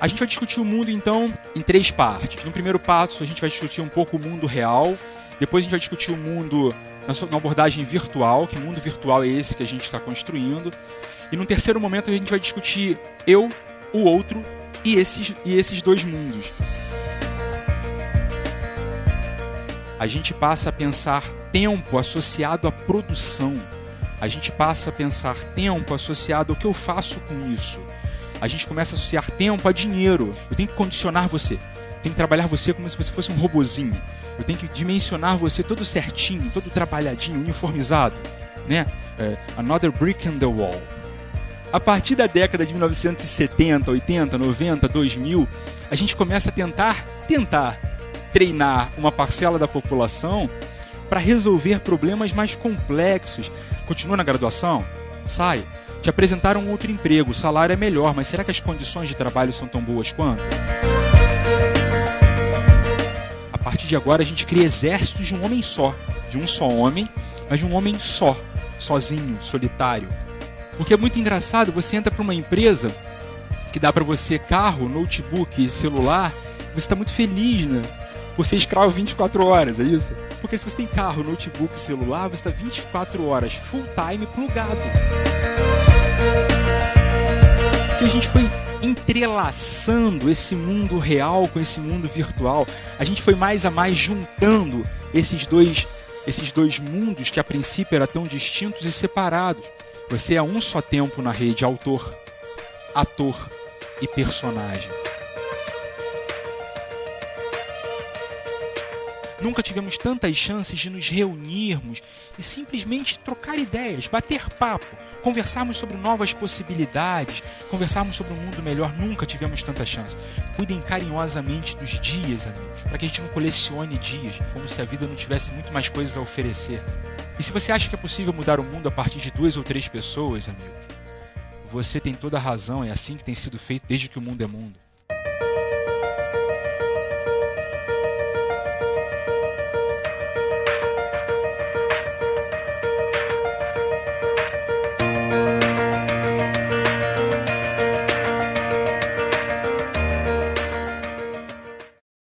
A gente vai discutir o mundo então em três partes. No primeiro passo, a gente vai discutir um pouco o mundo real. Depois a gente vai discutir o mundo na abordagem virtual, que mundo virtual é esse que a gente está construindo. E no terceiro momento a gente vai discutir eu, o outro e esses, e esses dois mundos. A gente passa a pensar tempo associado à produção. A gente passa a pensar tempo associado ao que eu faço com isso. A gente começa a associar tempo a dinheiro. Eu tenho que condicionar você. Eu tenho que trabalhar você como se você fosse um robozinho. Eu tenho que dimensionar você todo certinho, todo trabalhadinho, uniformizado, né? É, another brick in the wall. A partir da década de 1970, 80, 90, 2000, a gente começa a tentar, tentar treinar uma parcela da população para resolver problemas mais complexos. Continua na graduação? Sai. Te apresentaram outro emprego, o salário é melhor, mas será que as condições de trabalho são tão boas quanto? A partir de agora a gente cria exércitos de um homem só, de um só homem, mas de um homem só, sozinho, solitário. Porque é muito engraçado, você entra para uma empresa que dá para você carro, notebook, celular, você está muito feliz, né? Por ser escravo 24 horas, é isso? Porque se você tem carro, notebook, celular, você está 24 horas full time plugado. Que a gente foi entrelaçando esse mundo real com esse mundo virtual. A gente foi mais a mais juntando esses dois esses dois mundos que a princípio eram tão distintos e separados. Você é um só tempo na rede autor, ator e personagem. Nunca tivemos tantas chances de nos reunirmos e simplesmente trocar ideias, bater papo, conversarmos sobre novas possibilidades, conversarmos sobre um mundo melhor. Nunca tivemos tanta chance. Cuidem carinhosamente dos dias, amigos, para que a gente não colecione dias, como se a vida não tivesse muito mais coisas a oferecer. E se você acha que é possível mudar o mundo a partir de duas ou três pessoas, amigos, você tem toda a razão, é assim que tem sido feito desde que o mundo é mundo.